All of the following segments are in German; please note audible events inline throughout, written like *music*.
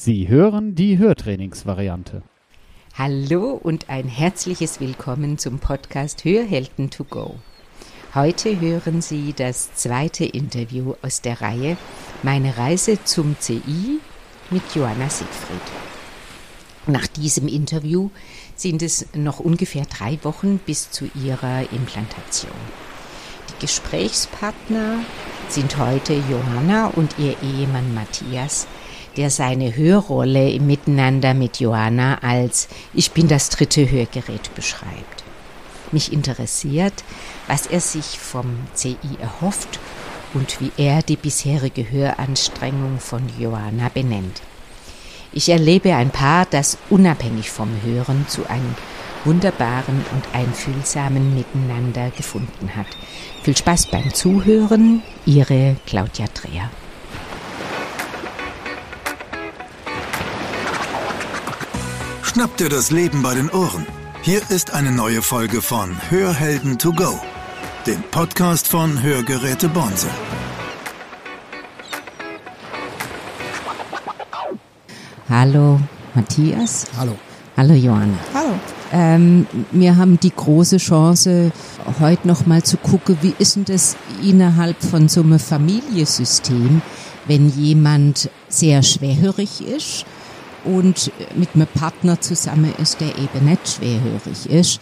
Sie hören die Hörtrainingsvariante. Hallo und ein herzliches Willkommen zum Podcast Hörhelden to go. Heute hören Sie das zweite Interview aus der Reihe Meine Reise zum CI mit Johanna Siegfried. Nach diesem Interview sind es noch ungefähr drei Wochen bis zu ihrer Implantation. Die Gesprächspartner sind heute Johanna und ihr Ehemann Matthias, der seine Hörrolle im Miteinander mit Johanna als Ich bin das dritte Hörgerät beschreibt. Mich interessiert, was er sich vom CI erhofft und wie er die bisherige Höranstrengung von Johanna benennt. Ich erlebe ein Paar, das unabhängig vom Hören zu einem wunderbaren und einfühlsamen Miteinander gefunden hat. Viel Spaß beim Zuhören, Ihre Claudia Dreher. Schnapp dir das Leben bei den Ohren. Hier ist eine neue Folge von Hörhelden to go, dem Podcast von Hörgeräte Bonse. Hallo Matthias. Hallo. Hallo Johanna. Hallo. Ähm, wir haben die große Chance, heute noch mal zu gucken, wie ist denn das innerhalb von so einem Familiensystem, wenn jemand sehr schwerhörig ist und mit einem Partner zusammen ist, der eben nicht schwerhörig ist.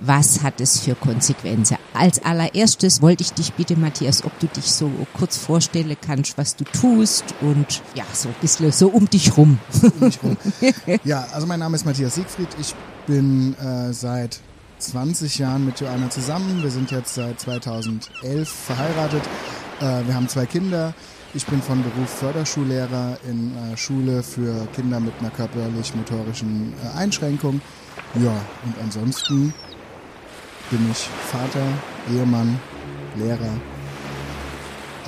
Was hat es für Konsequenzen? Als allererstes wollte ich dich bitte, Matthias, ob du dich so kurz vorstellen kannst, was du tust und ja, so ein bisschen so um dich rum. Um mich rum. *laughs* ja, also mein Name ist Matthias Siegfried. Ich bin äh, seit 20 Jahren mit Joanna zusammen. Wir sind jetzt seit 2011 verheiratet. Äh, wir haben zwei Kinder. Ich bin von Beruf Förderschullehrer in äh, Schule für Kinder mit einer körperlich-motorischen äh, Einschränkung. Ja, und ansonsten bin ich Vater, Ehemann, Lehrer,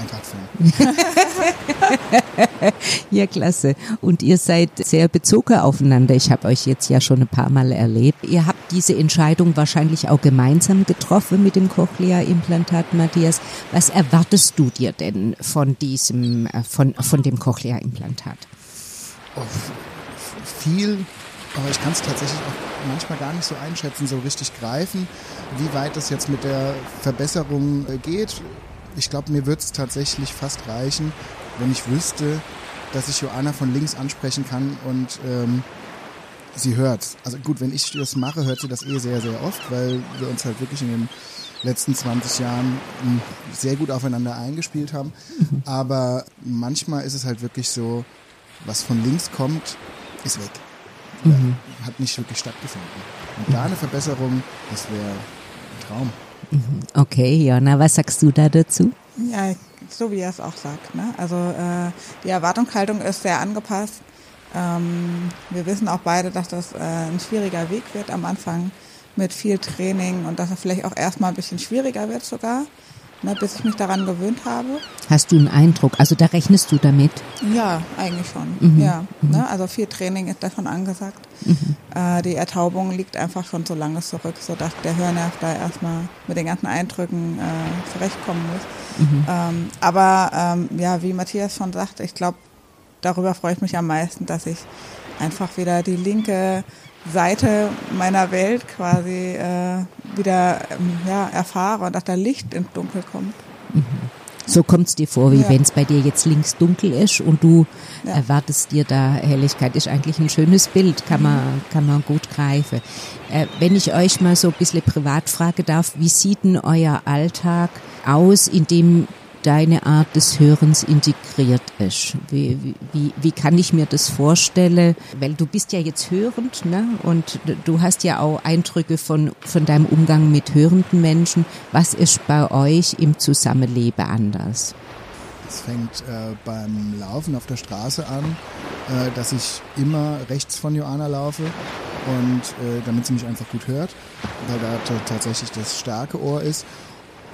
Eintrachtfan. *laughs* ja, klasse. Und ihr seid sehr bezogen aufeinander. Ich habe euch jetzt ja schon ein paar Mal erlebt. Ihr habt diese Entscheidung wahrscheinlich auch gemeinsam getroffen mit dem Cochlea-Implantat, Matthias. Was erwartest du dir denn von diesem, äh, von, von dem Cochlea-Implantat? Oh, viel, aber ich kann es tatsächlich auch manchmal gar nicht so einschätzen, so richtig greifen, wie weit es jetzt mit der Verbesserung äh, geht. Ich glaube, mir wird es tatsächlich fast reichen, wenn ich wüsste, dass ich Joanna von links ansprechen kann und ähm, sie hört. Also gut, wenn ich das mache, hört sie das eh sehr, sehr oft, weil wir uns halt wirklich in den letzten 20 Jahren hm, sehr gut aufeinander eingespielt haben. Aber manchmal ist es halt wirklich so, was von links kommt, ist weg. Mhm. Hat nicht wirklich stattgefunden. Und da eine Verbesserung, das wäre ein Traum. Okay, Jonna, was sagst du da dazu? Ja, so wie er es auch sagt. Ne? Also äh, die Erwartungshaltung ist sehr angepasst. Ähm, wir wissen auch beide, dass das äh, ein schwieriger Weg wird am Anfang mit viel Training und dass er vielleicht auch erstmal ein bisschen schwieriger wird sogar, ne, bis ich mich daran gewöhnt habe. Hast du einen Eindruck? Also da rechnest du damit? Ja, eigentlich schon. Mhm. Ja, mhm. ne? also viel Training ist davon angesagt. Mhm. Äh, die Ertaubung liegt einfach schon so lange zurück, sodass der Hörnerv da erstmal mit den ganzen Eindrücken äh, zurechtkommen muss. Mhm. Ähm, aber ähm, ja, wie Matthias schon sagt, ich glaube, darüber freue ich mich am meisten, dass ich einfach wieder die linke Seite meiner Welt quasi äh, wieder ähm, ja, erfahre und dass da Licht ins Dunkel kommt. Mhm. So kommt es dir vor, wie ja. wenn es bei dir jetzt links dunkel ist und du ja. erwartest dir da Helligkeit. Ist eigentlich ein schönes Bild, kann man, kann man gut greifen. Äh, wenn ich euch mal so ein bisschen privat fragen darf, wie sieht denn euer Alltag aus, in dem deine Art des Hörens integriert ist. Wie, wie, wie kann ich mir das vorstellen? Weil du bist ja jetzt hörend ne? und du hast ja auch Eindrücke von, von deinem Umgang mit hörenden Menschen. Was ist bei euch im Zusammenleben anders? Es fängt äh, beim Laufen auf der Straße an, äh, dass ich immer rechts von Joanna laufe und äh, damit sie mich einfach gut hört, weil da tatsächlich das starke Ohr ist.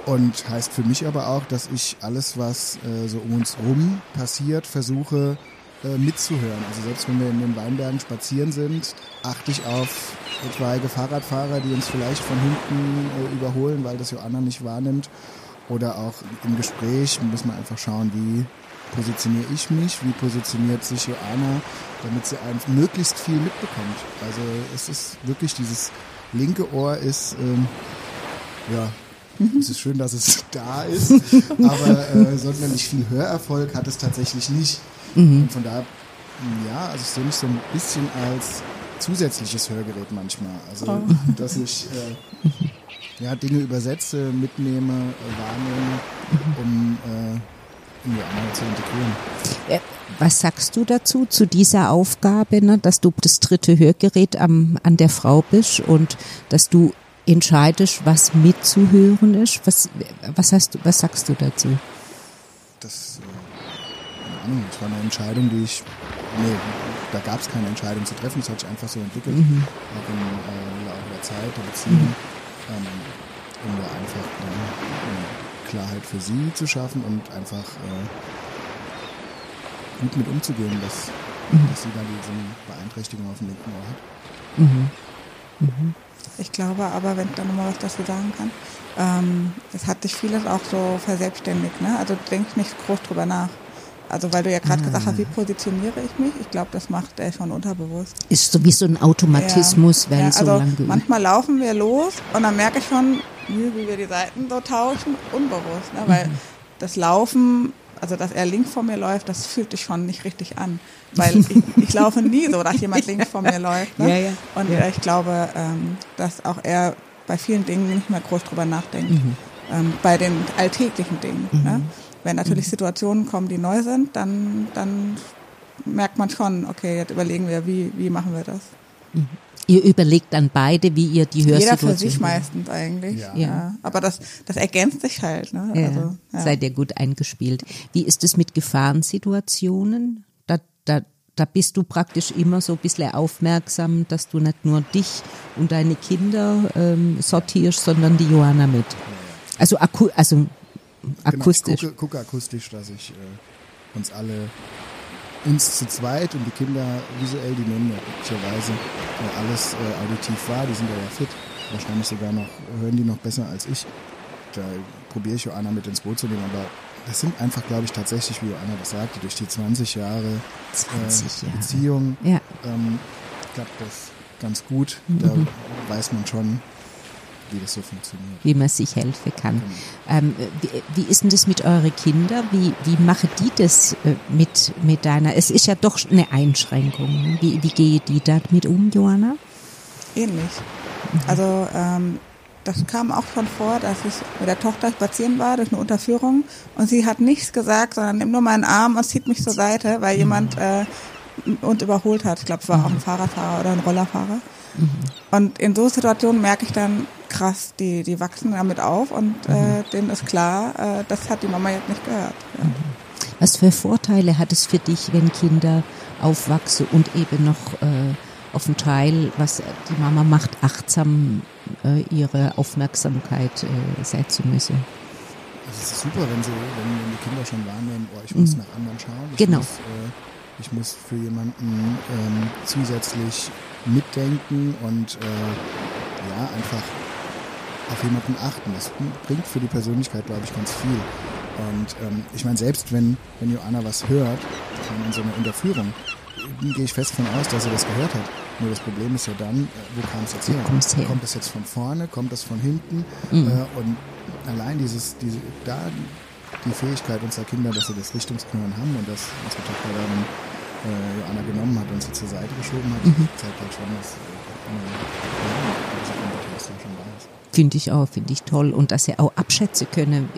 Und heißt für mich aber auch, dass ich alles, was äh, so um uns rum passiert, versuche äh, mitzuhören. Also selbst wenn wir in den Weinbergen spazieren sind, achte ich auf etwaige Fahrradfahrer, die uns vielleicht von hinten äh, überholen, weil das Joanna nicht wahrnimmt. Oder auch im Gespräch muss man einfach schauen, wie positioniere ich mich, wie positioniert sich Joanna, damit sie einfach möglichst viel mitbekommt. Also es ist wirklich dieses linke Ohr ist, ähm, ja, es ist schön, dass es da ist, *laughs* aber äh, sonderlich viel Hörerfolg hat es tatsächlich nicht. Mhm. Und von daher, ja, also ich sehe mich so ein bisschen als zusätzliches Hörgerät manchmal. Also, oh. dass ich äh, ja, Dinge übersetze, mitnehme, äh, wahrnehme, um äh, in die andere zu integrieren. Was sagst du dazu, zu dieser Aufgabe, ne, dass du das dritte Hörgerät am, an der Frau bist und dass du entscheidest, was mitzuhören ist? Was, was, hast du, was sagst du dazu? Das, äh, keine Ahnung, das war eine Entscheidung, die ich, nee, da gab es keine Entscheidung zu treffen, das hat sich einfach so entwickelt, mhm. auch im äh, Laufe der Zeit, der Beziehung, mhm. ähm, um da einfach äh, Klarheit für sie zu schaffen und einfach äh, gut mit umzugehen, dass, mhm. dass sie dann diese Beeinträchtigung auf dem linken Ohr hat. Mhm. Ich glaube aber, wenn ich da nochmal was dazu sagen kann, ähm, es hat sich vieles auch so verselbstständigt. Ne? Also denk nicht groß drüber nach. Also weil du ja gerade gesagt hast, wie positioniere ich mich? Ich glaube, das macht er schon unterbewusst. Ist so wie so ein Automatismus, ja. wenn ja, so also lange Manchmal laufen wir los und dann merke ich schon, wie wir die Seiten so tauschen, unbewusst. Ne? Weil mhm. das Laufen also dass er links vor mir läuft, das fühlt sich schon nicht richtig an. Weil ich, ich laufe nie so, dass jemand *laughs* links vor mir läuft. Ne? Ja, ja. Und ja. ich glaube, ähm, dass auch er bei vielen Dingen nicht mehr groß drüber nachdenkt. Mhm. Ähm, bei den alltäglichen Dingen. Mhm. Ne? Wenn natürlich mhm. Situationen kommen, die neu sind, dann, dann merkt man schon, okay, jetzt überlegen wir, wie, wie machen wir das. Ihr überlegt dann beide, wie ihr die Hörsituation... Jeder für sich meistens eigentlich. Ja. ja. Aber das, das ergänzt sich halt. Ne? Ja. Also, ja. Seid ihr gut eingespielt. Wie ist es mit Gefahrensituationen? Da, da, da bist du praktisch immer so ein bisschen aufmerksam, dass du nicht nur dich und deine Kinder ähm, sortierst, sondern die Johanna mit. Also, aku also akustisch. Genau, ich gucke, gucke akustisch, dass ich äh, uns alle uns zu zweit und die Kinder visuell, die nehmen ja glücklicherweise äh, alles äh, auditiv wahr, die sind ja, ja fit. Wahrscheinlich sogar noch, hören die noch besser als ich. Da probiere ich Joanna mit ins Boot zu nehmen, aber das sind einfach, glaube ich, tatsächlich, wie Joanna das sagte, durch die 20 Jahre, 20 äh, Beziehung ja. ähm, klappt das ganz gut. Mhm. Da weiß man schon, wie das so funktioniert. Wie man sich helfen kann. Genau. Ähm, wie, wie, ist denn das mit euren Kindern? Wie, wie machen die das äh, mit, mit deiner? Es ist ja doch eine Einschränkung. Wie, wie gehe die damit um, Johanna? Ähnlich. Mhm. Also ähm, das kam auch schon vor, dass ich mit der Tochter spazieren war durch eine Unterführung und sie hat nichts gesagt, sondern nimmt nur meinen Arm und zieht mich zur Seite, weil mhm. jemand äh, uns überholt hat. Ich glaube, es war auch ein mhm. Fahrradfahrer oder ein Rollerfahrer. Mhm. Und in so Situationen merke ich dann, krass, die, die wachsen damit auf und äh, mhm. denen ist klar, äh, das hat die Mama jetzt nicht gehört. Ja. Mhm. Was für Vorteile hat es für dich, wenn Kinder aufwachsen und eben noch äh, auf den Teil, was die Mama macht, achtsam äh, ihre Aufmerksamkeit äh, setzen müssen? Es ist super, wenn, sie, wenn, wenn die Kinder schon wahrnehmen, oh, ich muss mhm. nach anderen schauen. Ich genau. Muss, äh, ich muss für jemanden ähm, zusätzlich mitdenken und äh, ja, einfach auf jemanden achten. Das bringt für die Persönlichkeit, glaube ich, ganz viel. Und ähm, ich meine, selbst wenn, wenn Joanna was hört, in so einer Unterführung, gehe ich fest davon aus, dass er das gehört hat. Nur das Problem ist ja dann, äh, wo kam es jetzt her? her? Kommt es jetzt von vorne, kommt es von hinten? Mhm. Äh, und allein dieses, diese, da die Fähigkeit unserer Kinder, dass sie das Richtungsknören haben und dass unsere Tochter dann äh, Joanna genommen hat und sie zur Seite geschoben hat, mhm. zeigt halt schon, dass äh, ja, diese Kompetenz da schon da ist. Finde ich auch, finde ich toll. Und dass sie auch abschätzen können,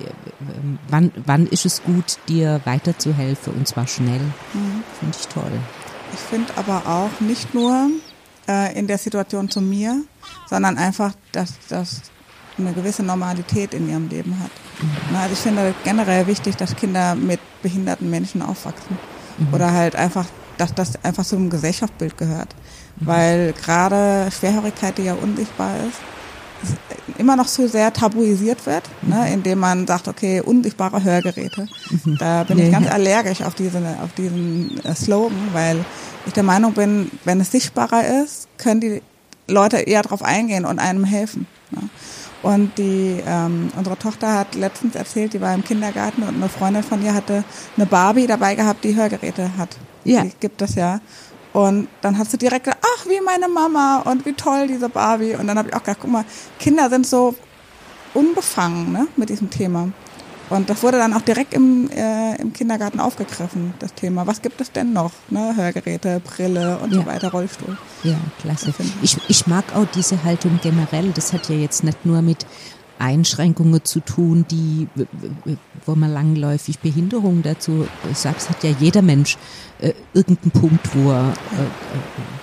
wann, wann ist es gut, dir weiterzuhelfen und zwar schnell. Mhm. Finde ich toll. Ich finde aber auch nicht nur äh, in der Situation zu mir, sondern einfach, dass das eine gewisse Normalität in ihrem Leben hat. Mhm. Also ich finde generell wichtig, dass Kinder mit behinderten Menschen aufwachsen. Mhm. Oder halt einfach, dass das einfach ein Gesellschaftsbild gehört. Mhm. Weil gerade Schwerhörigkeit, die ja unsichtbar ist, immer noch so sehr tabuisiert wird, ne, mhm. indem man sagt, okay, unsichtbare Hörgeräte. Mhm. Da bin ich ganz allergisch auf diesen, auf diesen äh, Slogan, weil ich der Meinung bin, wenn es sichtbarer ist, können die Leute eher darauf eingehen und einem helfen. Ne. Und die, ähm, unsere Tochter hat letztens erzählt, die war im Kindergarten und eine Freundin von ihr hatte eine Barbie dabei gehabt, die Hörgeräte hat. Ja. Die gibt es ja. Und dann hat sie direkt gesagt, ach, wie meine Mama und wie toll diese Barbie. Und dann habe ich auch gedacht, guck mal, Kinder sind so unbefangen ne, mit diesem Thema. Und das wurde dann auch direkt im, äh, im Kindergarten aufgegriffen, das Thema. Was gibt es denn noch? Ne? Hörgeräte, Brille und Ja. so weiter, Rollstuhl. Ja, klasse. Ich, ich mag auch diese Haltung generell. Das hat ja jetzt nicht nur mit Einschränkungen zu tun, die, wo man langläufig Behinderung dazu sagt, hat ja jeder Mensch äh, irgendeinen Punkt, wo er, äh, äh,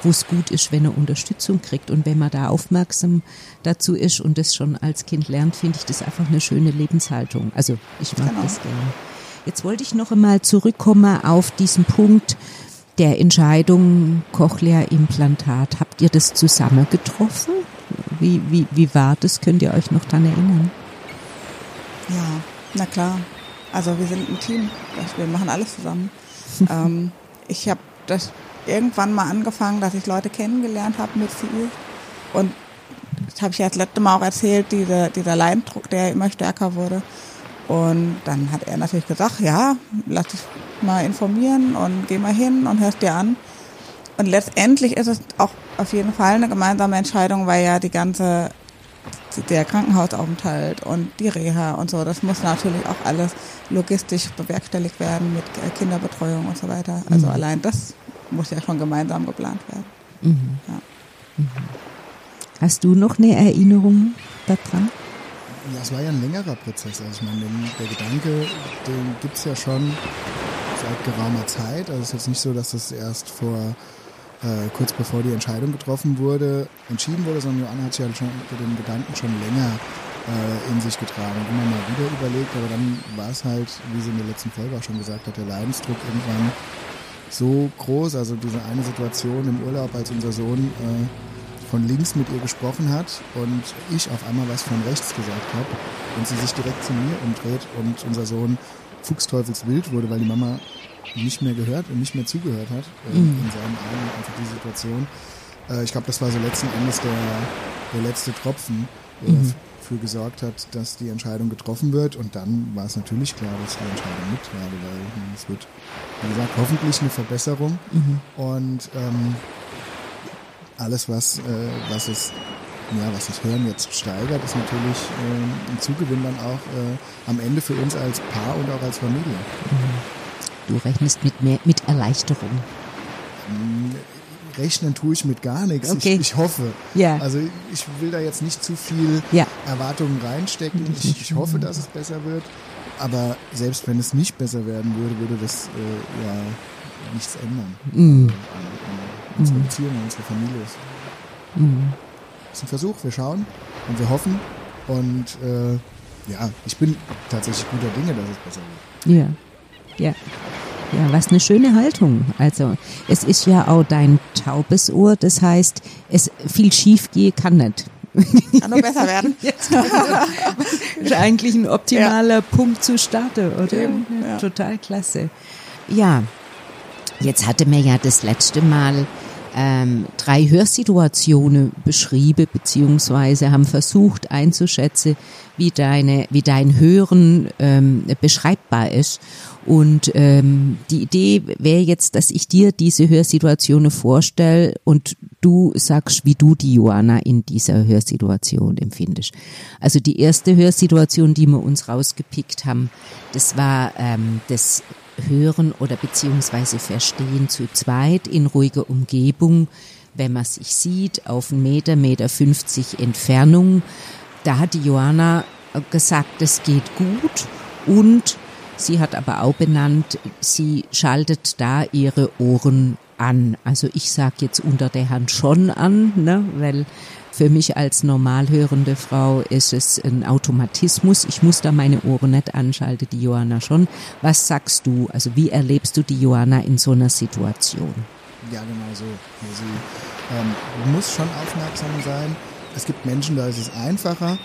wo es gut ist, wenn er Unterstützung kriegt. Und wenn man da aufmerksam dazu ist und das schon als Kind lernt, finde ich das einfach eine schöne Lebenshaltung. Also ich mag Genau. das gerne. Jetzt wollte ich noch einmal zurückkommen auf diesen Punkt der Entscheidung Cochlea-Implantat. Habt ihr das zusammen getroffen? Wie, wie, wie war das? Könnt ihr euch noch daran erinnern? Ja, na klar. Also wir sind ein Team. Wir machen alles zusammen. *laughs* ähm, ich habe das irgendwann mal angefangen, dass ich Leute kennengelernt habe mit viel. Und das habe ich ja das letzte Mal auch erzählt, diese, dieser Leidensdruck, der immer stärker wurde. Und dann hat er natürlich gesagt, ja, lass dich mal informieren und geh mal hin und hörst dir an. Und letztendlich ist es auch auf jeden Fall eine gemeinsame Entscheidung, weil ja die ganze der Krankenhausaufenthalt und die Reha und so, das muss natürlich auch alles logistisch bewerkstelligt werden mit Kinderbetreuung und so weiter. Also allein das muss ja schon gemeinsam geplant werden. Ja. Hast du noch eine Erinnerung daran? Ja, es war ja ein längerer Prozess. Also ich meine, den, der Gedanke, den gibt's ja schon seit geraumer Zeit. Also es ist jetzt nicht so, dass das erst vor äh, kurz bevor die Entscheidung getroffen wurde, entschieden wurde, sondern Joanna hat sich ja schon den Gedanken schon länger äh, in sich getragen und immer mal wieder überlegt, aber dann war es halt, wie sie in der letzten Folge auch schon gesagt hat, der Leidensdruck irgendwann so groß, also diese eine Situation im Urlaub, als unser Sohn äh, von links mit ihr gesprochen hat und ich auf einmal was von rechts gesagt habe und sie sich direkt zu mir umdreht und unser Sohn fuchsteufelswild wurde, weil die Mama nicht mehr gehört und nicht mehr zugehört hat äh, in seinen Augen einfach die Situation. Äh, ich glaube, das war so letzten Endes der, der letzte Tropfen, der dafür gesorgt hat, dass die Entscheidung getroffen wird. Und dann war es natürlich klar, dass die Entscheidung mittrage, weil es wird, wie gesagt, hoffentlich eine Verbesserung. Und ähm, alles, was, äh, was es ja, was das Hören jetzt steigert, ist natürlich äh, ein Zugewinn dann auch äh, am Ende für uns als Paar und auch als Familie. Du rechnest mit mehr, mit Erleichterung. Rechnen tue ich mit gar nichts. Okay. Ich, ich hoffe. Ja. Also ich will da jetzt nicht zu viel Ja. Erwartungen reinstecken. Ich, ich hoffe, dass es besser wird. Aber selbst wenn es nicht besser werden würde, würde das äh, ja nichts ändern. Mhm. Also, an- an unsere Beziehung, an unsere Familie. Es Mhm. ist ein Versuch. Wir schauen und wir hoffen. Und äh, ja, ich bin tatsächlich guter Dinge, dass es besser wird. Ja, ja. Ja, was eine schöne Haltung. Also es ist ja auch dein taubes Ohr, das heißt, es viel schief gehen kann nicht. Kann nur besser werden. *laughs* ist eigentlich ein optimaler Punkt zu starten, oder? Ja. Total klasse. Ja, jetzt hatte mir ja das letzte Mal ähm, drei Hörsituationen beschrieben, beziehungsweise haben versucht einzuschätzen, wie deine, wie dein Hören ähm, beschreibbar ist. Und ähm, die Idee wäre jetzt, dass ich dir diese Hörsituationen vorstelle und du sagst, wie du die Joanna in dieser Hörsituation empfindest. Also die erste Hörsituation, die wir uns rausgepickt haben, das war ähm, das Hören oder beziehungsweise Verstehen zu zweit in ruhiger Umgebung, wenn man sich sieht, auf einen Meter, Meter 50 Entfernung. Da hat die Joanna gesagt, es geht gut und sie hat aber auch benannt, sie schaltet da ihre Ohren an. Also ich sag jetzt unter der Hand schon an, ne, weil für mich als normal hörende Frau ist es ein Automatismus. Ich muss da meine Ohren nicht anschalten, die Johanna schon. Was sagst du? Also wie erlebst du die Johanna in so einer Situation? Ja, genau so. Sie ähm, muss schon aufmerksam sein. Es gibt Menschen, da ist es einfacher.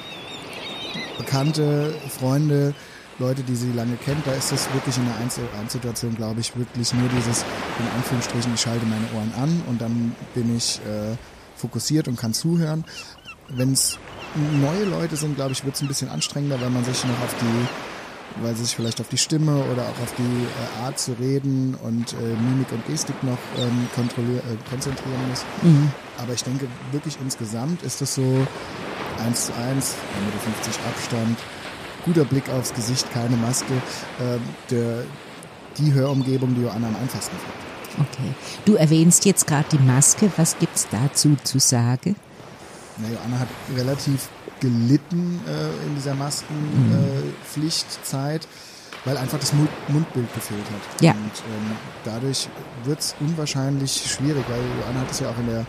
Bekannte, Freunde, Leute, die sie lange kennt, da ist es wirklich in einer Einzel Einzelsituation, glaube ich, wirklich nur dieses, in Anführungsstrichen, ich schalte meine Ohren an und dann bin ich äh, fokussiert und kann zuhören. Wenn es neue Leute sind, glaube ich, wird es ein bisschen anstrengender, weil man sich noch auf die, weil sie sich vielleicht auf die Stimme oder auch auf die äh, Art zu reden und äh, Mimik und Gestik noch ähm, äh, konzentrieren muss. Mhm. Aber ich denke, wirklich insgesamt ist das so eins zu eins, 1,50 Meter Abstand, guter Blick aufs Gesicht, keine Maske, äh, der, die Hörumgebung, die Joanna am einfachsten findet. Okay. Du erwähnst jetzt gerade die Maske. Was gibt es dazu zu sagen? Na, Joanna hat relativ gelitten äh, in dieser Maskenpflichtzeit, äh, weil einfach das Mundbild gefehlt hat. Ja. Und ähm, dadurch wird es unwahrscheinlich schwierig, weil Joanna hat es ja auch in der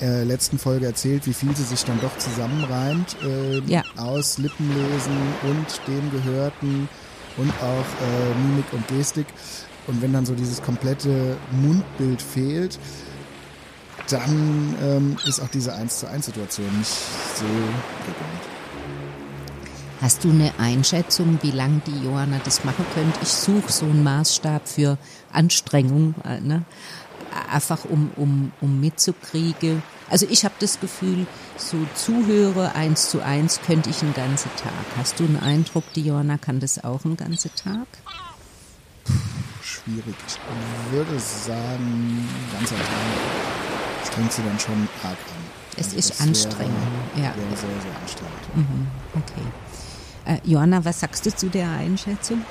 äh, letzten Folge erzählt, wie viel sie sich dann doch zusammenreimt äh, ja. aus Lippenlesen und dem Gehörten und auch äh, Mimik und Gestik. Und wenn dann so dieses komplette Mundbild fehlt, dann ähm, ist auch diese 1 zu 1 Situation nicht so prickelnd. Hast du eine Einschätzung, wie lange die Johanna das machen könnte? Ich suche so einen Maßstab für Anstrengung, äh, ne? Einfach um, um, um mitzukriegen. Also ich habe das Gefühl, so Zuhöre eins zu eins könnte ich einen ganzen Tag. Hast du einen Eindruck, die Johanna kann das auch einen ganzen Tag? Schwierig. Ich würde sagen, ganzer Tag strengt sie dann schon arg an. Es also ist anstrengend. Wäre, ja. wäre sehr, sehr anstrengend. Mhm, okay. Äh, Johanna, was sagst du zu der Einschätzung?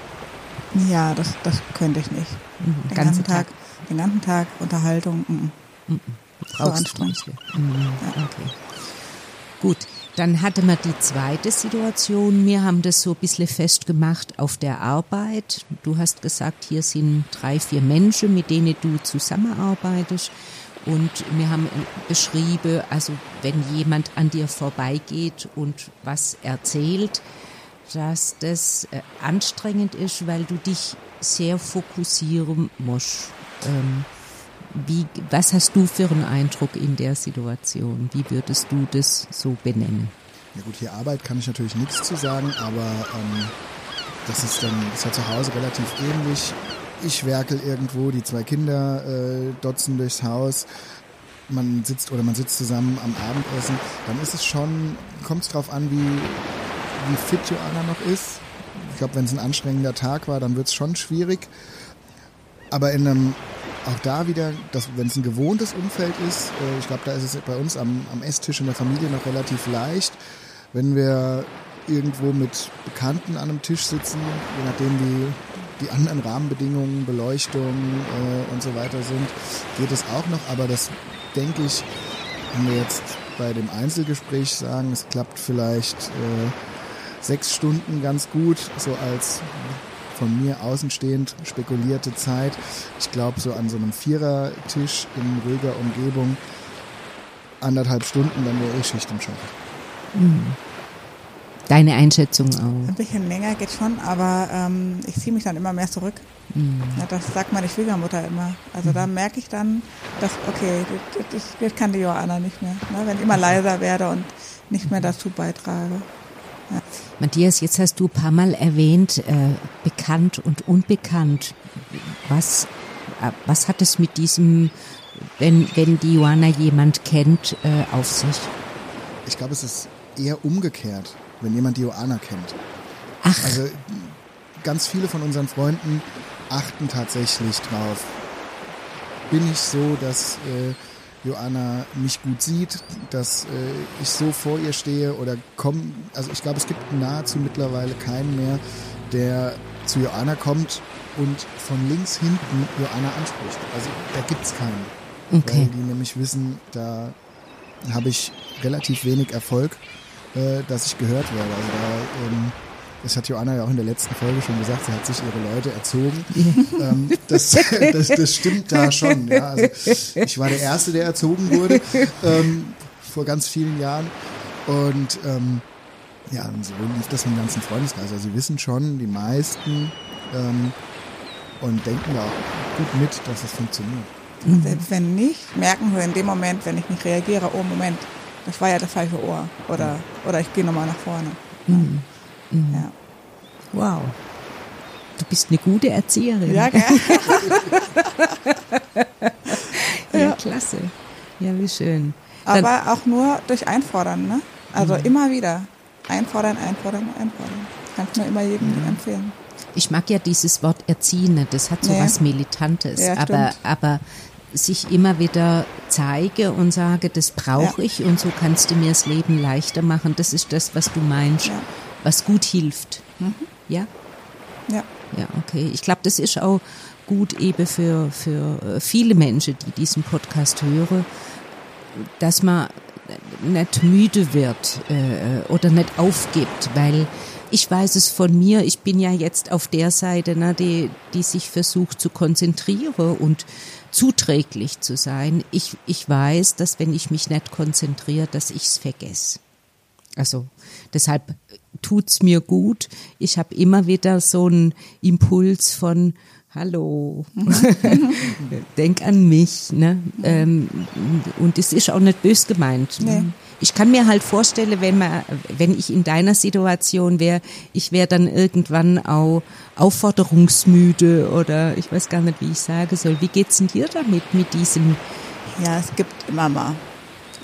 Ja, das, das könnte ich nicht. Mhm, den ganzen Tag, Tag, den ganzen Tag Unterhaltung. Mm, mhm. So anstrengend. Mhm. Ja. Okay. Gut, dann hatte man die zweite Situation. Wir haben das so ein bisschen festgemacht auf der Arbeit. Du hast gesagt, hier sind drei, vier Menschen, mit denen du zusammenarbeitest. Und wir haben beschrieben, also wenn jemand an dir vorbeigeht und was erzählt, dass das äh, anstrengend ist, weil du dich sehr fokussieren musst. Ähm, wie, was hast du für einen Eindruck in der Situation? Wie würdest du das so benennen? Ja gut, hier Arbeit kann ich natürlich nichts zu sagen, aber ähm, das ist dann ist ja zu Hause relativ ähnlich. Ich werkel irgendwo, die zwei Kinder äh, dotzen durchs Haus, man sitzt oder man sitzt zusammen am Abendessen, dann ist es schon, kommt es drauf an, wie, wie fit Joanna noch ist. Ich glaube, wenn es ein anstrengender Tag war, dann wird es schon schwierig. Aber in einem, auch da wieder, wenn es ein gewohntes Umfeld ist, äh, ich glaube, da ist es bei uns am, am Esstisch in der Familie noch relativ leicht. Wenn wir irgendwo mit Bekannten an einem Tisch sitzen, je nachdem wie die anderen Rahmenbedingungen, Beleuchtung äh, und so weiter sind, geht es auch noch. Aber das denke ich, wenn wir jetzt bei dem Einzelgespräch sagen, es klappt vielleicht äh, sechs Stunden ganz gut, so als von mir außenstehend spekulierte Zeit. Ich glaube, so an so einem Vierertisch in ruhiger Umgebung anderthalb Stunden, dann wäre ich Schicht im Schacht. Mhm. Deine Einschätzung auch? Ein bisschen länger geht schon, aber ähm, ich ziehe mich dann immer mehr zurück. Mhm. Ja, das sagt meine Schwiegermutter immer. Also mhm. da merke ich dann, dass, okay, das, das, das kann die Johanna nicht mehr. Ne? Wenn ich immer leiser werde und nicht mehr dazu beitrage. Matthias, jetzt hast du ein paar Mal erwähnt, äh, bekannt und unbekannt. Was, äh, was hat es mit diesem, wenn, wenn die Johanna jemand kennt, äh, auf sich? Ich glaube, es ist eher umgekehrt wenn jemand die Joanna kennt. Ach. Also ganz viele von unseren Freunden achten tatsächlich drauf. Bin ich so, dass äh, Joanna mich gut sieht, dass äh, ich so vor ihr stehe oder komm, also ich glaube, es gibt nahezu mittlerweile keinen mehr, der zu Joanna kommt und von links hinten Joanna anspricht. Also da gibt es keinen. Okay. Weil die nämlich wissen, da habe ich relativ wenig Erfolg äh, dass ich gehört werde. Also da, ähm, das hat Joanna ja auch in der letzten Folge schon gesagt, sie hat sich ihre Leute erzogen. *laughs* ähm, das, das, das, stimmt da schon. Ja. Also ich war der Erste, der erzogen wurde ähm, vor ganz vielen Jahren. Und ähm, ja, und so lief das im ganzen Freundeskreis. Also sie wissen schon, die meisten, ähm, und denken da auch gut mit, dass es funktioniert. Und selbst wenn nicht, merken wir in dem Moment, wenn ich nicht reagiere, oh Moment, das war ja das falsche Ohr. Oder, oder ich gehe nochmal nach vorne. Mhm. Mhm. Ja. Wow. Du bist eine gute Erzieherin. Ja, gell? *laughs* ja, klasse. Ja, wie schön. Dann, Aber auch nur durch Einfordern, ne? Also mhm. immer wieder einfordern, einfordern, einfordern. Kann ich mir immer jedem mhm. empfehlen. Ich mag ja dieses Wort Erziehende, das hat so nee. was Militantes, ja, aber, aber sich immer wieder zeige und sage, das brauche ja. ich und so kannst du mir das Leben leichter machen. Das ist das, was du meinst, ja. Was gut hilft. Mhm. Ja? Ja. Ja, okay. Ich glaube, das ist auch gut eben für, für äh, viele Menschen, die diesen Podcast hören, dass man nicht müde wird äh, oder nicht aufgibt, weil ich weiß es von mir, ich bin ja jetzt auf der Seite, ne, die, die sich versucht zu konzentrieren und zuträglich zu sein. Ich, ich weiß, dass wenn ich mich nicht konzentriere, dass ich es vergesse. Also deshalb tut's mir gut. Ich habe immer wieder so einen Impuls von Hallo, *laughs* denk an mich. Ne? Ähm, und es ist auch nicht bös gemeint. Nee. Ich kann mir halt vorstellen, wenn man, wenn ich in deiner Situation wäre, ich wäre dann irgendwann auch aufforderungsmüde oder ich weiß gar nicht, wie ich sagen soll. Wie geht's denn dir damit, mit diesem? Ja, es gibt immer mal.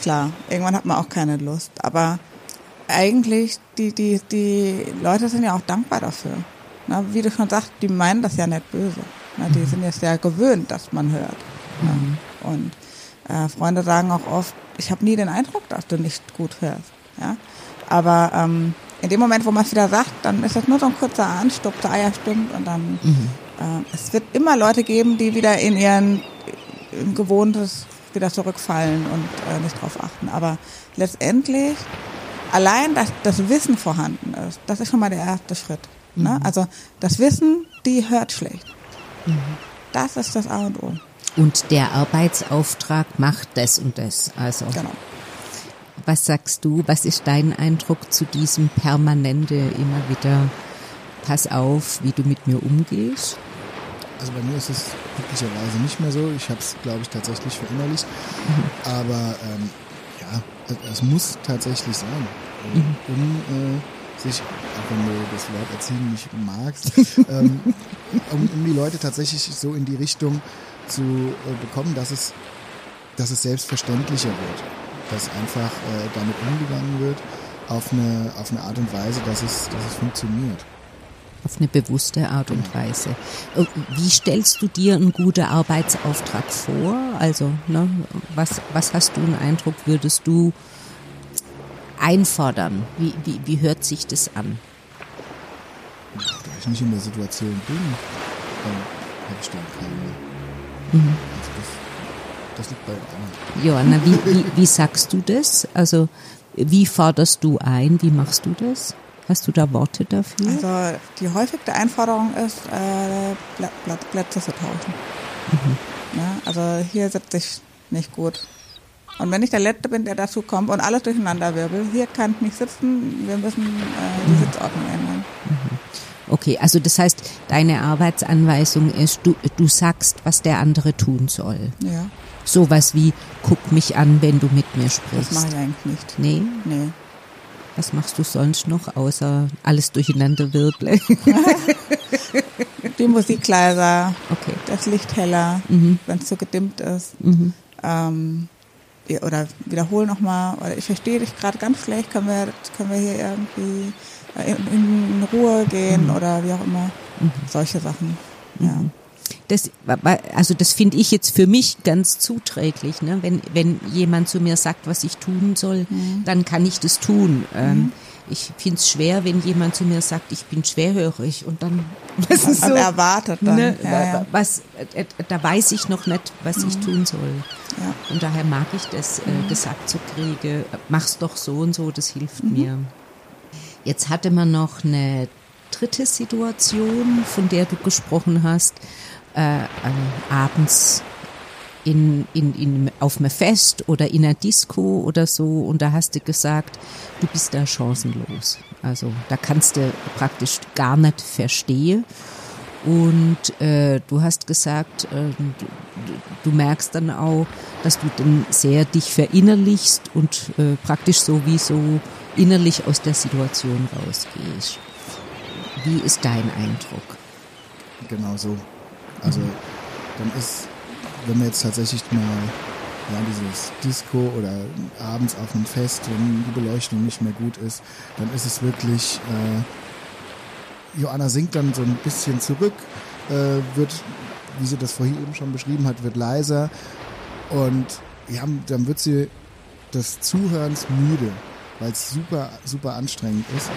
Klar, irgendwann hat man auch keine Lust. Aber eigentlich, die, die, die Leute sind ja auch dankbar dafür. Na, wie du schon sagst, die meinen das ja nicht böse. Na, die mhm. sind ja sehr gewöhnt, dass man hört. Mhm. Und äh, Freunde sagen auch oft, ich habe nie den Eindruck, dass du nicht gut hörst. Ja? Aber ähm, in dem Moment, wo man es wieder sagt, dann ist das nur so ein kurzer Anstupser, ah ja, stimmt. Und dann, mhm. äh, es wird immer Leute geben, die wieder in ihren in Gewohntes wieder zurückfallen und äh, nicht drauf achten. Aber letztendlich, allein, dass das Wissen vorhanden ist, das ist schon mal der erste Schritt. Ne? Mhm. Ne? Also das Wissen, die hört schlecht. Mhm. Das ist das A und O. Und der Arbeitsauftrag macht das und das. Also. Genau. Was sagst du? Was ist dein Eindruck zu diesem permanente immer wieder Pass auf, wie du mit mir umgehst? Also bei mir ist es glücklicherweise nicht mehr so. Ich habe es, glaube ich, tatsächlich verinnerlicht. Mhm. Aber ähm, ja, es muss tatsächlich sein, mhm. um äh, sich, auch wenn du das Wort erziehen nicht magst, *laughs* ähm, um, um, die Leute tatsächlich so in die Richtung zu äh, bekommen, dass es, dass es selbstverständlicher wird. Dass einfach äh, damit umgegangen wird auf eine, auf eine Art und Weise, dass es, dass es funktioniert. Auf eine bewusste Art und Weise. Äh, wie stellst du dir einen guten Arbeitsauftrag vor? Also, ne, was, was hast du einen Eindruck, würdest du einfordern? Wie, wie, wie hört sich das an? Da ich nicht in der Situation bin, dann habe ich da keine. Mhm. Also das, das liegt bei anderen. Johanna, wie, wie, wie sagst du das? Also wie forderst du ein? Wie machst du das? Hast du da Worte dafür? Also die häufigste Einforderung ist, äh, Plätze zu tauschen. Mhm. Ja, also hier sitze ich nicht gut. Und wenn ich der Letzte bin, der dazu kommt und alles durcheinander wirbel, hier kann ich nicht sitzen, wir müssen äh, die Sitzordnung ändern. Mhm. Okay, also das heißt, deine Arbeitsanweisung ist, du, du sagst, was der andere tun soll. Ja. Sowas wie, guck mich an, wenn du mit mir sprichst. Das mache ich eigentlich nicht. Nee? Nee. Was machst du sonst noch, außer alles durcheinander wirbeln? *laughs* Die Musik leiser, okay. das Licht heller, mhm. wenn es so gedimmt ist. Mhm. Ähm, oder wiederhol nochmal, oder ich verstehe dich gerade ganz schlecht, können wir, können wir hier irgendwie äh, in, in Ruhe gehen mhm. oder wie auch immer. Mhm. Solche Sachen. Ja. Mhm. Das, also das finde ich jetzt für mich ganz zuträglich. Ne? Wenn, wenn jemand zu mir sagt, was ich tun soll, mhm. dann kann ich das tun. Ähm, mhm. ich finde es schwer, wenn jemand zu mir sagt, ich bin schwerhörig und dann *laughs* was ist so, erwartet dann. Ne, ja, ja. Was, äh, da weiß ich noch nicht, was mhm. ich tun soll. Ja. Und daher mag ich das, äh, mhm. gesagt zu kriege, mach's doch so und so, das hilft mhm. mir. Jetzt hatte man noch eine dritte Situation, von der du gesprochen hast, äh, äh, abends in, in, in, auf einem Fest oder in einer Disco oder so und da hast du gesagt, du bist da chancenlos. Also da kannst du praktisch gar nicht verstehen. Und äh, du hast gesagt, äh, du, du, merkst dann auch, dass du dann sehr dich verinnerlichst und äh, praktisch sowieso innerlich aus der Situation rausgehst. Wie ist dein Eindruck? Genau so. Also dann ist, wenn wir jetzt tatsächlich mal ja, dieses Disco oder abends auf einem Fest, wenn die Beleuchtung nicht mehr gut ist, dann ist es wirklich, äh, Joanna sinkt dann so ein bisschen zurück, äh, wird, wie sie das vorhin eben schon beschrieben hat, wird leiser und ja, dann wird sie des Zuhörens müde, weil es super, super anstrengend ist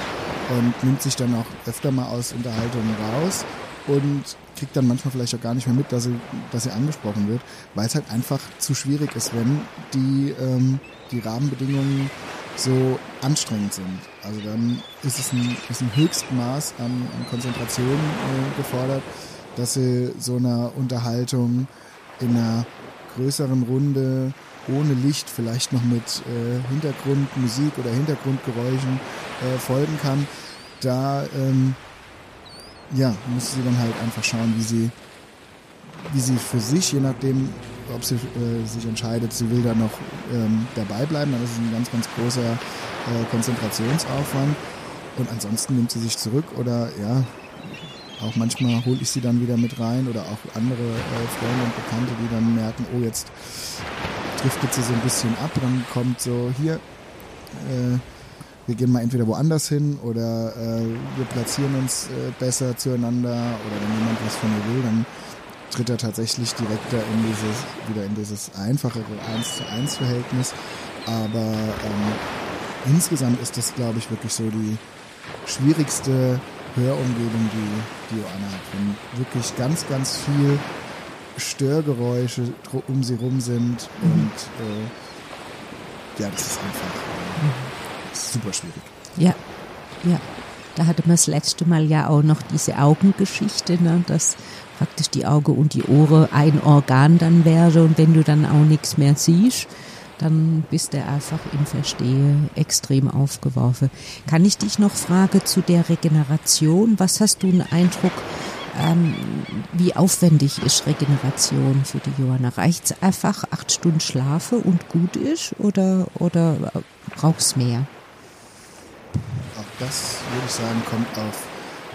und nimmt sich dann auch öfter mal aus Unterhaltungen raus und kriegt dann manchmal vielleicht auch gar nicht mehr mit, dass sie, dass sie angesprochen wird, weil es halt einfach zu schwierig ist, wenn die, ähm, die Rahmenbedingungen so anstrengend sind. Also dann ist es ein, ist ein Höchstmaß an, an Konzentration äh, gefordert, dass sie so einer Unterhaltung in einer größeren Runde ohne Licht, vielleicht noch mit äh, Hintergrundmusik oder Hintergrundgeräuschen äh, folgen kann. Da ähm, ja, muss sie dann halt einfach schauen, wie sie, wie sie für sich, je nachdem, ob sie äh, sich entscheidet, sie will da noch ähm, dabei bleiben, dann ist es ein ganz, ganz großer äh, Konzentrationsaufwand. Und ansonsten nimmt sie sich zurück oder ja, auch manchmal hole ich sie dann wieder mit rein oder auch andere äh, Freunde und Bekannte, die dann merken, oh, jetzt driftet sie so ein bisschen ab, dann kommt so hier, äh, wir gehen mal entweder woanders hin oder äh, wir platzieren uns äh, besser zueinander oder wenn jemand was von ihr will, dann tritt er tatsächlich direkter in dieses, wieder in dieses einfachere 1 zu 1 Verhältnis. Aber ähm, insgesamt ist das, glaube ich, wirklich so die schwierigste Hörumgebung, die, die Joanna hat. Wenn wirklich ganz, ganz viel Störgeräusche um sie rum sind mhm. und äh, ja, das ist einfach super schwierig. Ja, ja. Da hatte man das letzte Mal ja auch noch diese Augengeschichte, ne, dass praktisch die Auge und die Ohren ein Organ dann wäre und wenn du dann auch nichts mehr siehst, dann bist du einfach im Verstehe extrem aufgeworfen. Kann ich dich noch fragen zu der Regeneration? Was hast du einen Eindruck, ähm, wie aufwendig ist Regeneration für die Johanna? Reicht es einfach acht Stunden Schlafe und gut ist oder, oder braucht es mehr? Das würde ich sagen, kommt auf,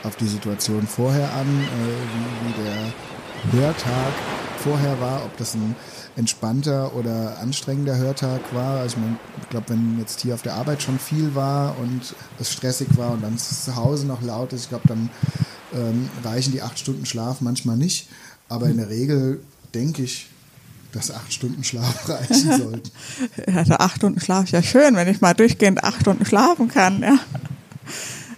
auf die Situation vorher an, äh, wie, wie der Hörtag vorher war, ob das ein entspannter oder anstrengender Hörtag war. Also ich, mein, ich glaube, wenn jetzt hier auf der Arbeit schon viel war und es stressig war und dann zu Hause noch laut ist, ich glaube, dann ähm, reichen die acht Stunden Schlaf manchmal nicht. Aber in der Regel denke ich, dass acht Stunden Schlaf *laughs* reichen sollten. Also acht Stunden Schlaf ist ja schön, wenn ich mal durchgehend acht Stunden schlafen kann. Ja.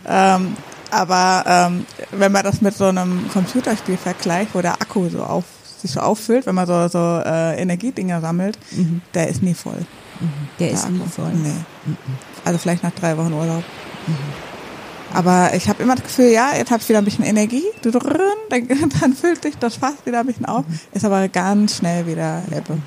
Ähm, aber ähm, wenn man das mit so einem Computerspiel vergleicht, wo der Akku so auf, sich so auffüllt, wenn man so, so äh, Energiedinger sammelt, mhm. der ist nie voll. Mhm. Der, der, ist Akku. nie voll. Nee. Mhm. Also vielleicht nach drei Wochen Urlaub. Mhm. Aber ich habe immer das Gefühl, ja, jetzt habe ich wieder ein bisschen Energie, dann, dann füllt sich das Fass wieder ein bisschen auf, ist aber ganz schnell wieder Ebbe.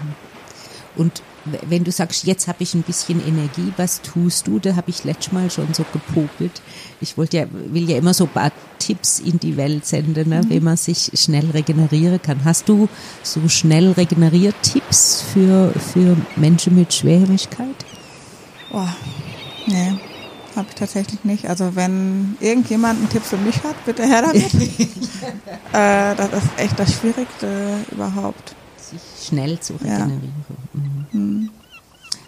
Und wenn du sagst, jetzt habe ich ein bisschen Energie, was tust du? Da habe ich letztes Mal schon so gepopelt. Ich wollte ja, will ja immer so ein paar Tipps in die Welt senden, ne, mhm. wie man sich schnell regenerieren kann. Hast du so schnell regeneriert Tipps für, für Menschen mit Schwierigkeit? Oh, nee. Habe ich tatsächlich nicht. Also wenn irgendjemand einen Tipp für mich hat, bitte her damit. *laughs* äh, das ist echt das Schwierigste überhaupt. Sich schnell zu regenerieren. Ja. Mhm.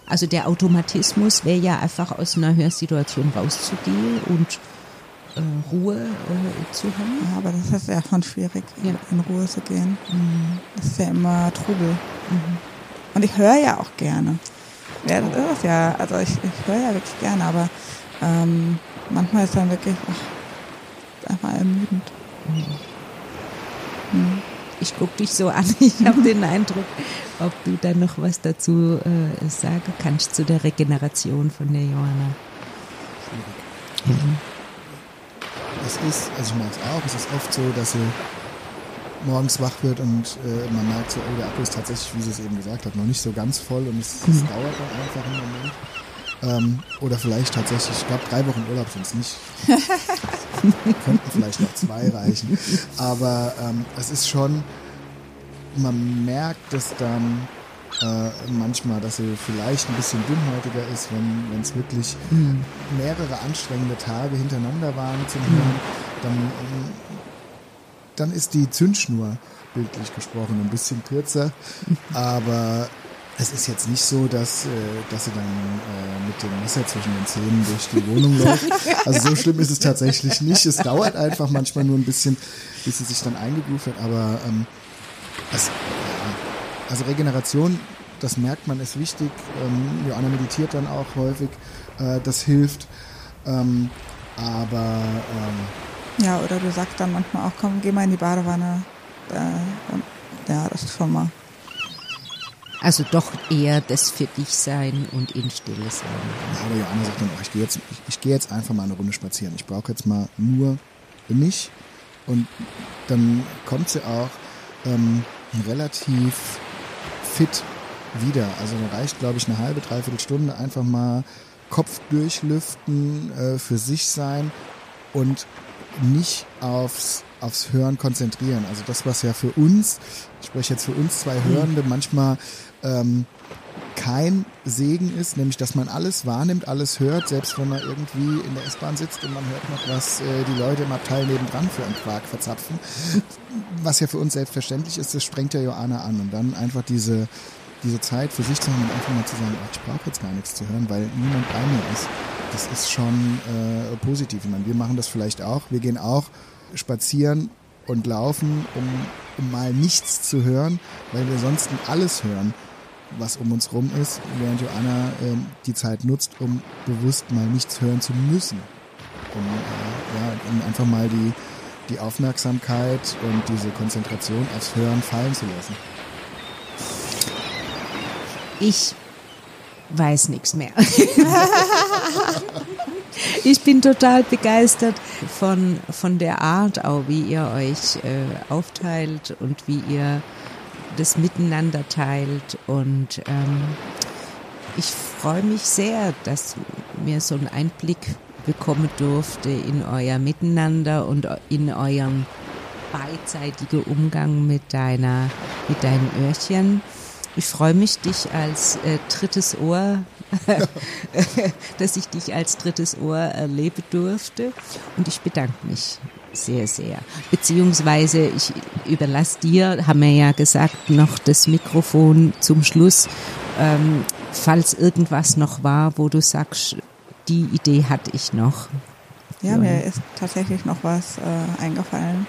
Also der Automatismus wäre ja einfach aus einer Hörsituation rauszugehen und äh, Ruhe äh, zu haben. Ja, aber das ist ja schon schwierig, ja. in Ruhe zu gehen. Mhm. Das ist ja immer Trubel. Mhm. Und ich höre ja auch gerne. Ja, das ist es ja. Also ich, ich höre ja wirklich gerne, aber ähm, manchmal ist dann wirklich ach, einfach ermüdend. Mhm. Ich gucke dich so an, *laughs* ich habe den Eindruck, ob du da noch was dazu äh, sagen kannst zu der Regeneration von der Johanna. Schwierig. Mhm. Es ist, also ich mag es auch, es ist oft so, dass sie morgens wach wird und äh, man merkt so, oh, der Akku ist tatsächlich, wie sie es eben gesagt hat, noch nicht so ganz voll und es, mhm. es dauert dann einfach einen Moment. Ähm, oder vielleicht tatsächlich, ich glaube, drei Wochen Urlaub sind es nicht. *laughs* *laughs* Könnten vielleicht noch zwei reichen. Aber ähm, es ist schon, man merkt es dann äh, manchmal, dass sie vielleicht ein bisschen dünnhäutiger ist, wenn es wirklich mhm. mehrere anstrengende Tage hintereinander waren zum Hören. Mhm. Dann, ähm, dann ist die Zündschnur bildlich gesprochen ein bisschen kürzer. *laughs* Aber es ist jetzt nicht so, dass, äh, dass sie dann äh, mit dem Messer zwischen den Zähnen durch die Wohnung läuft. Also so schlimm ist es tatsächlich nicht. Es dauert einfach manchmal nur ein bisschen, bis sie sich dann eingegroovt hat. Aber ähm, es, also Regeneration, das merkt man, ist wichtig. Ähm, Joanna meditiert dann auch häufig. Äh, das hilft. Ähm, aber ähm, ja, oder du sagst dann manchmal auch, komm, geh mal in die Badewanne. Äh, und, ja, das ist schon mal also doch eher das für dich sein und in Stille sein. Ja, aber Joanna sagt dann, oh, ich gehe jetzt, ich, ich gehe jetzt einfach mal eine Runde spazieren. Ich brauche jetzt mal nur mich. Und dann kommt sie auch ähm, relativ fit wieder. Also da reicht, glaube ich, eine halbe, dreiviertel Stunde einfach mal Kopf durchlüften, äh, für sich sein und nicht aufs, aufs Hören konzentrieren. Also das, was ja für uns, ich spreche jetzt für uns zwei Hörende, manchmal ähm, kein Segen ist, nämlich dass man alles wahrnimmt, alles hört, selbst wenn man irgendwie in der S-Bahn sitzt und man hört noch, was äh, die Leute im Abteil nebendran für einen Quark verzapfen. Was ja für uns selbstverständlich ist, das sprengt ja Joanna an. Und dann einfach diese, diese Zeit für sich zu haben und einfach mal zu sagen, ach, ich brauche jetzt gar nichts zu hören, weil niemand bei mir ist. Das ist schon äh, positiv. Ich meine, wir machen das vielleicht auch. Wir gehen auch spazieren und laufen, um, um mal nichts zu hören, weil wir sonst alles hören was um uns rum ist, während Joanna äh, die Zeit nutzt, um bewusst mal nichts hören zu müssen. Um, äh, ja, um einfach mal die, die Aufmerksamkeit und diese Konzentration aufs Hören fallen zu lassen. Ich weiß nichts mehr. *laughs* ich bin total begeistert von, von der Art, auch wie ihr euch äh, aufteilt und wie ihr das Miteinander teilt. Und ähm, ich freue mich sehr, dass mir so einen Einblick bekommen durfte in euer Miteinander und in euren beidseitigen Umgang mit deiner, mit deinem Öhrchen. Ich freue mich, dich als äh, drittes Ohr, *laughs* dass ich dich als drittes Ohr erleben durfte. Und ich bedanke mich sehr, sehr. Beziehungsweise ich überlasse dir, haben wir ja gesagt, noch das Mikrofon zum Schluss, ähm, falls irgendwas noch war, wo du sagst, die Idee hatte ich noch. Ja, ja. mir ist tatsächlich noch was äh, eingefallen.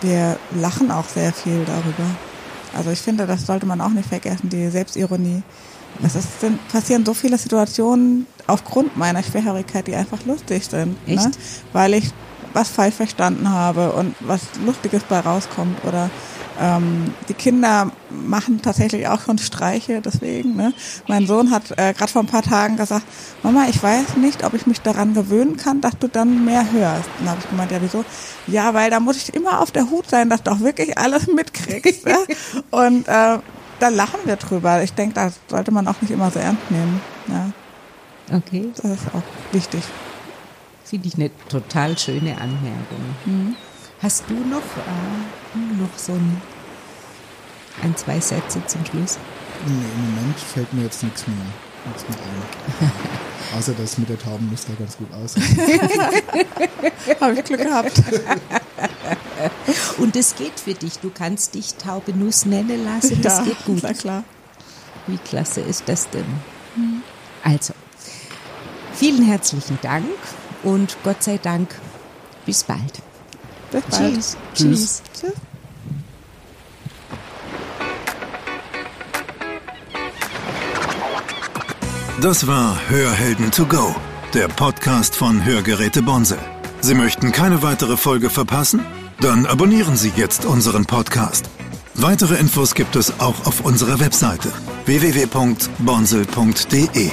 Wir lachen auch sehr viel darüber. Also ich finde, das sollte man auch nicht vergessen, die Selbstironie. Es ist, sind, passieren so viele Situationen aufgrund meiner Schwerhörigkeit, die einfach lustig sind. Ne? Echt? Ne? Weil ich was falsch verstanden habe und was Lustiges bei rauskommt. Oder ähm, die Kinder machen tatsächlich auch schon Streiche, deswegen. Ne? Mein Sohn hat äh, gerade vor ein paar Tagen gesagt, Mama, ich weiß nicht, ob ich mich daran gewöhnen kann, dass du dann mehr hörst. Und dann habe ich gemeint, ja wieso? Ja, weil da muss ich immer auf der Hut sein, dass du auch wirklich alles mitkriegst. ja? *laughs* Und äh, da lachen wir drüber. Ich denke, das sollte man auch nicht immer so ernst nehmen. Ja. Okay. Das ist auch wichtig. Finde ich eine total schöne Anmerkung. Mhm. Hast du noch, äh, noch so ein, ein, zwei Sätze zum Schluss? Nee, im Moment fällt mir jetzt nichts mehr, nichts mehr ein. *laughs* Außer das mit der Taubennuss da ganz gut aussieht. *laughs* Habe ich Glück gehabt. Und es geht für dich. Du kannst dich Taubenuss nennen lassen. Das ja, geht gut. Na klar. Wie klasse ist das denn? Mhm. Also, vielen herzlichen Dank und Gott sei Dank bis bald. Bis bald. Tschüss. Tschüss. Tschüss. Das war Hörhelden to go, der Podcast von Hörgeräte Bonsel. Sie möchten keine weitere Folge verpassen? Dann abonnieren Sie jetzt unseren Podcast. Weitere Infos gibt es auch auf unserer Webseite www.bonsel.de.